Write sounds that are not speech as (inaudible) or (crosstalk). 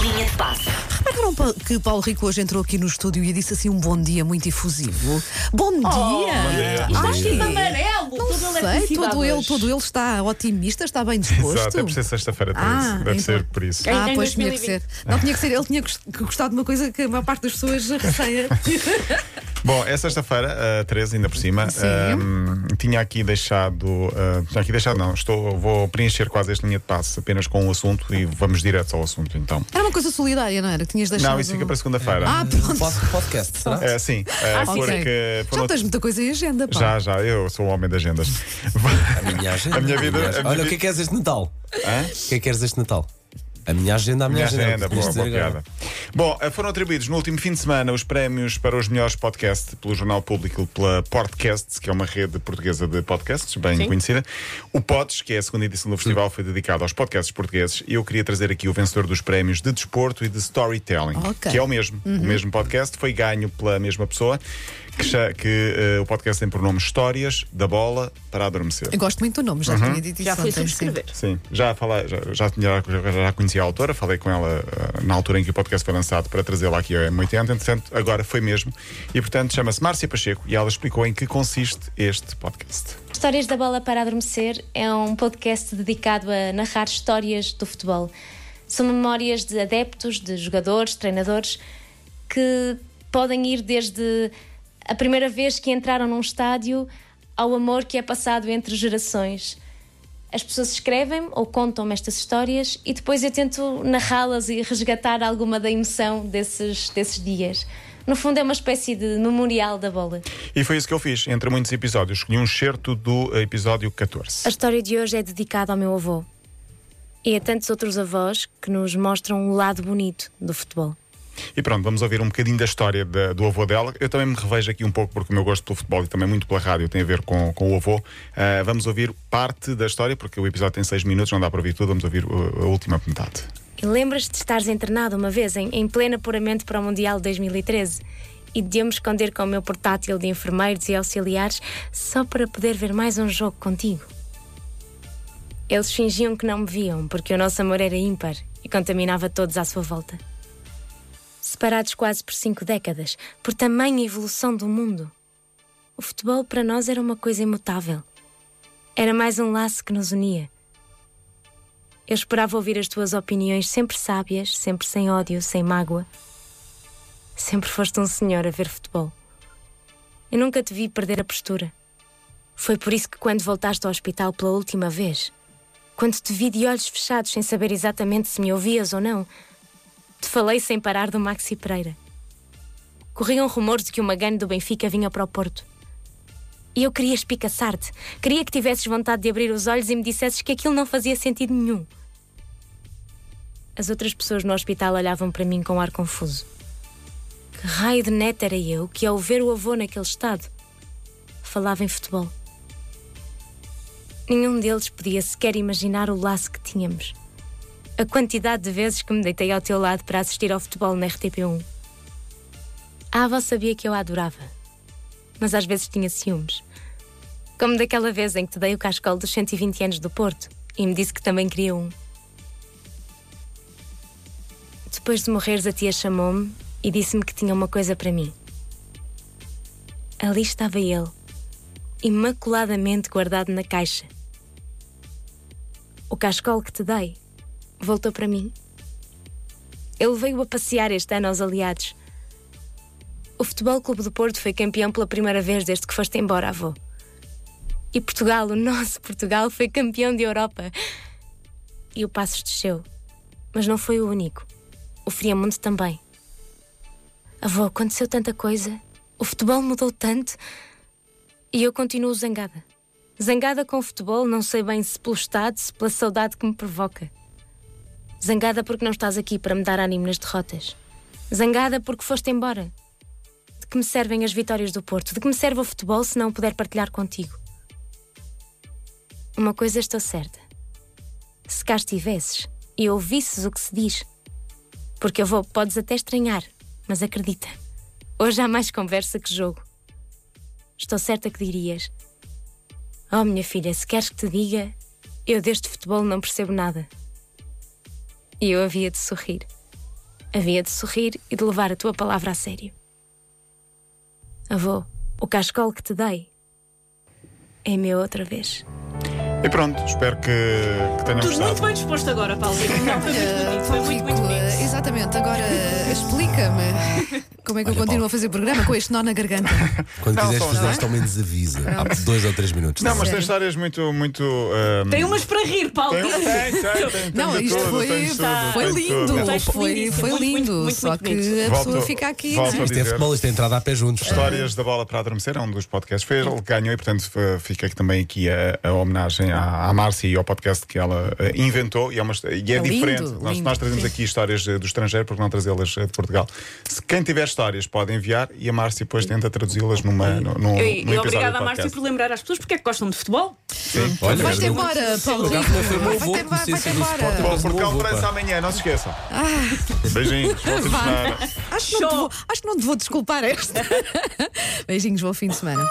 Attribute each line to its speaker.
Speaker 1: Linha de passe.
Speaker 2: Repararam pa- que Paulo Rico hoje entrou aqui no estúdio e disse assim um bom dia muito efusivo? Bom dia!
Speaker 3: dia.
Speaker 2: Ai,
Speaker 3: Bom dia.
Speaker 4: amarelo,
Speaker 2: não
Speaker 4: toda
Speaker 2: sei,
Speaker 4: eletricidade
Speaker 2: todo ele, todo ele está otimista, está bem (laughs) disposto.
Speaker 3: Exato, é por ser sexta-feira 13.
Speaker 2: Ah,
Speaker 3: Deve
Speaker 2: então.
Speaker 3: ser por isso.
Speaker 2: Ah,
Speaker 4: em
Speaker 2: pois tinha que
Speaker 4: 2020.
Speaker 2: ser. Não tinha que ser, ele tinha gost- que gostar de uma coisa que a maior parte das pessoas (laughs) receia.
Speaker 3: Bom, é sexta-feira, a 13 ainda por cima.
Speaker 2: Sim.
Speaker 3: Ahm, tinha aqui deixado. ah, tinha aqui deixado, não. Estou, vou preencher quase esta linha de passe apenas com um assunto e vamos direto ao assunto então.
Speaker 2: Era uma coisa solidária, não era? Que tinhas deixado.
Speaker 3: Não, isso fica para segunda-feira.
Speaker 2: Ah, pronto.
Speaker 5: Pod- Podcast, será?
Speaker 3: É, sim, é,
Speaker 2: Ok.
Speaker 3: porque
Speaker 2: Já tens muita coisa em agenda, pá.
Speaker 3: já, já, eu sou um homem de agendas.
Speaker 5: A minha agenda.
Speaker 3: A minha vida- a minha
Speaker 5: Olha, o
Speaker 3: vi-
Speaker 5: que é que queres este Natal?
Speaker 3: Hã?
Speaker 5: O que é que queres este Natal? A minha agenda, a minha,
Speaker 3: Minha agenda,
Speaker 5: Podias
Speaker 3: boa, boa piada. Bom, eh, foram atribuídos no último fim de semana os prémios para os melhores podcasts pelo Jornal Público pela Podcasts, que é uma rede portuguesa de podcasts, bem conhecida. O Pods, que é a segunda edição do festival, foi dedicado aos podcasts portugueses. E eu queria trazer aqui o vencedor dos prémios de desporto e de storytelling,
Speaker 2: Ok.
Speaker 3: que é o mesmo. O mesmo podcast foi ganho pela mesma pessoa, que, que, eh, o podcast tem por nome Histórias da Bola para Adormecer.
Speaker 2: Eu gosto muito do nome, já tinha dito isso
Speaker 4: Já fui subscrever.
Speaker 3: Sim, já, falei, já, já, tinha- já, já conhecia a autora, falei com ela ah, na altura em que o podcast foi lançado para trazê-la aqui a M80, entretanto, agora foi mesmo. E portanto chama-se Márcia Pacheco e ela explicou em que consiste este podcast.
Speaker 6: Histórias da Bola para Adormecer é um podcast dedicado a narrar histórias do futebol. São memórias de adeptos, de jogadores, treinadores, que podem ir desde a primeira vez que entraram num estádio ao amor que é passado entre gerações. As pessoas escrevem ou contam-me estas histórias e depois eu tento narrá-las e resgatar alguma da emoção desses, desses dias. No fundo, é uma espécie de memorial da bola.
Speaker 3: E foi isso que eu fiz, entre muitos episódios. Escolhi um excerto do eh, episódio 14.
Speaker 6: A história de hoje é dedicada ao meu avô e a tantos outros avós que nos mostram o lado bonito do futebol.
Speaker 3: E pronto, vamos ouvir um bocadinho da história do avô dela. Eu também me revejo aqui um pouco porque o meu gosto pelo futebol e também muito pela rádio tem a ver com, com o avô. Ah, vamos ouvir parte da história, porque o episódio tem seis minutos, não dá para ouvir tudo, vamos ouvir uh, a última metade.
Speaker 6: Lembras-te de estares internado uma vez em, em pleno apuramento para o Mundial de 2013 e de eu me esconder com o meu portátil de enfermeiros e auxiliares só para poder ver mais um jogo contigo? Eles fingiam que não me viam porque o nosso amor era ímpar e contaminava todos à sua volta. Separados quase por cinco décadas, por tamanha evolução do mundo, o futebol para nós era uma coisa imutável. Era mais um laço que nos unia. Eu esperava ouvir as tuas opiniões sempre sábias, sempre sem ódio, sem mágoa. Sempre foste um senhor a ver futebol. Eu nunca te vi perder a postura. Foi por isso que, quando voltaste ao hospital pela última vez, quando te vi de olhos fechados sem saber exatamente se me ouvias ou não, te falei sem parar do Maxi Pereira. Corriam rumores de que o Magano do Benfica vinha para o Porto. E eu queria espicaçar-te. Queria que tivesses vontade de abrir os olhos e me dissesses que aquilo não fazia sentido nenhum. As outras pessoas no hospital olhavam para mim com ar confuso. Que raio de neto era eu que, ao ver o avô naquele estado, falava em futebol? Nenhum deles podia sequer imaginar o laço que tínhamos. A quantidade de vezes que me deitei ao teu lado para assistir ao futebol na RTP1. A avó sabia que eu a adorava, mas às vezes tinha ciúmes. Como daquela vez em que te dei o cascol dos 120 anos do Porto e me disse que também queria um. Depois de morreres, a tia chamou-me e disse-me que tinha uma coisa para mim. Ali estava ele, imaculadamente guardado na caixa. O cascol que te dei voltou para mim. Ele veio a passear este ano aos aliados. O Futebol Clube do Porto foi campeão pela primeira vez desde que foste embora, avô. E Portugal, o nosso Portugal, foi campeão de Europa. E o Passos desceu. Mas não foi o único. O Friamundo também. Avô, aconteceu tanta coisa. O futebol mudou tanto. E eu continuo zangada. Zangada com o futebol, não sei bem se pelo estado, se pela saudade que me provoca. Zangada porque não estás aqui para me dar ânimo nas derrotas. Zangada porque foste embora. De que me servem as vitórias do Porto? De que me serve o futebol se não puder partilhar contigo? Uma coisa estou certa. Se cá estivesses e ouvisses o que se diz, porque eu vou, podes até estranhar, mas acredita. Hoje há mais conversa que jogo. Estou certa que dirias: Oh, minha filha, se queres que te diga, eu deste futebol não percebo nada. E eu havia de sorrir. Havia de sorrir e de levar a tua palavra a sério. Avô, o cascol que te dei é meu outra vez.
Speaker 3: E pronto, espero que, que tenham
Speaker 1: Tudo
Speaker 3: gostado.
Speaker 1: muito bem disposto agora, Paulo. Não, foi muito bonito, foi muito, muito bonito.
Speaker 2: exatamente. Agora explica-me (laughs) como é que eu
Speaker 5: Olha,
Speaker 2: continuo
Speaker 5: Paulo.
Speaker 2: a fazer programa com este nó na garganta. (laughs)
Speaker 5: Quando
Speaker 3: Não,
Speaker 5: quiseres
Speaker 3: só-
Speaker 5: fazer isto, ao menos avisa. Há dois ou três minutos.
Speaker 3: Não, mas
Speaker 2: Sério?
Speaker 3: tem histórias muito. muito ahm,
Speaker 1: Tem umas para rir, Paulo.
Speaker 3: Tem, tem, tem, tem, tem
Speaker 2: Não,
Speaker 3: de
Speaker 2: isto
Speaker 3: tudo,
Speaker 2: foi,
Speaker 3: tem de tudo,
Speaker 2: foi
Speaker 3: tem de
Speaker 2: lindo.
Speaker 3: tudo.
Speaker 2: Foi, foi
Speaker 1: muito,
Speaker 2: lindo.
Speaker 1: muito, muito,
Speaker 2: Só
Speaker 1: muito
Speaker 2: que
Speaker 1: bonito.
Speaker 2: a
Speaker 3: Volto-
Speaker 2: pessoa fica aqui.
Speaker 3: volto
Speaker 2: é?
Speaker 3: a
Speaker 5: Isto é
Speaker 3: dizer.
Speaker 5: futebol, isto é entrada a pé juntos.
Speaker 3: Histórias da bola para adormecer é um dos podcasts. Foi ele que ganhou e, portanto, f- fica aqui também aqui a, a homenagem à, à Márcia e ao podcast que ela eh, inventou. E é, uma, e é,
Speaker 2: É lindo,
Speaker 3: diferente. nós,
Speaker 2: lindo,
Speaker 3: nós trazemos aqui histórias eh, do estrangeiro, porque não trazê-las eh, de Portugal. Se quem tiver histórias pode enviar e a Márcia depois tenta traduzi-las numa, num, num,
Speaker 1: E,
Speaker 3: num
Speaker 1: e
Speaker 3: episódio
Speaker 1: obrigada à Márcia por lembrar às pessoas porque é que gostam de futebol.
Speaker 3: Sim.
Speaker 5: Olha,
Speaker 2: Vais-te
Speaker 5: eu-
Speaker 2: embora, Paulo Rico.
Speaker 5: o
Speaker 2: Vai-te vai-te embora.
Speaker 3: Portugal França
Speaker 5: pá.
Speaker 3: amanhã, não se esqueçam. Beijinhos,
Speaker 2: te vou, acho que não te vou desculpar esta. (laughs) Beijinhos, bom fim de semana.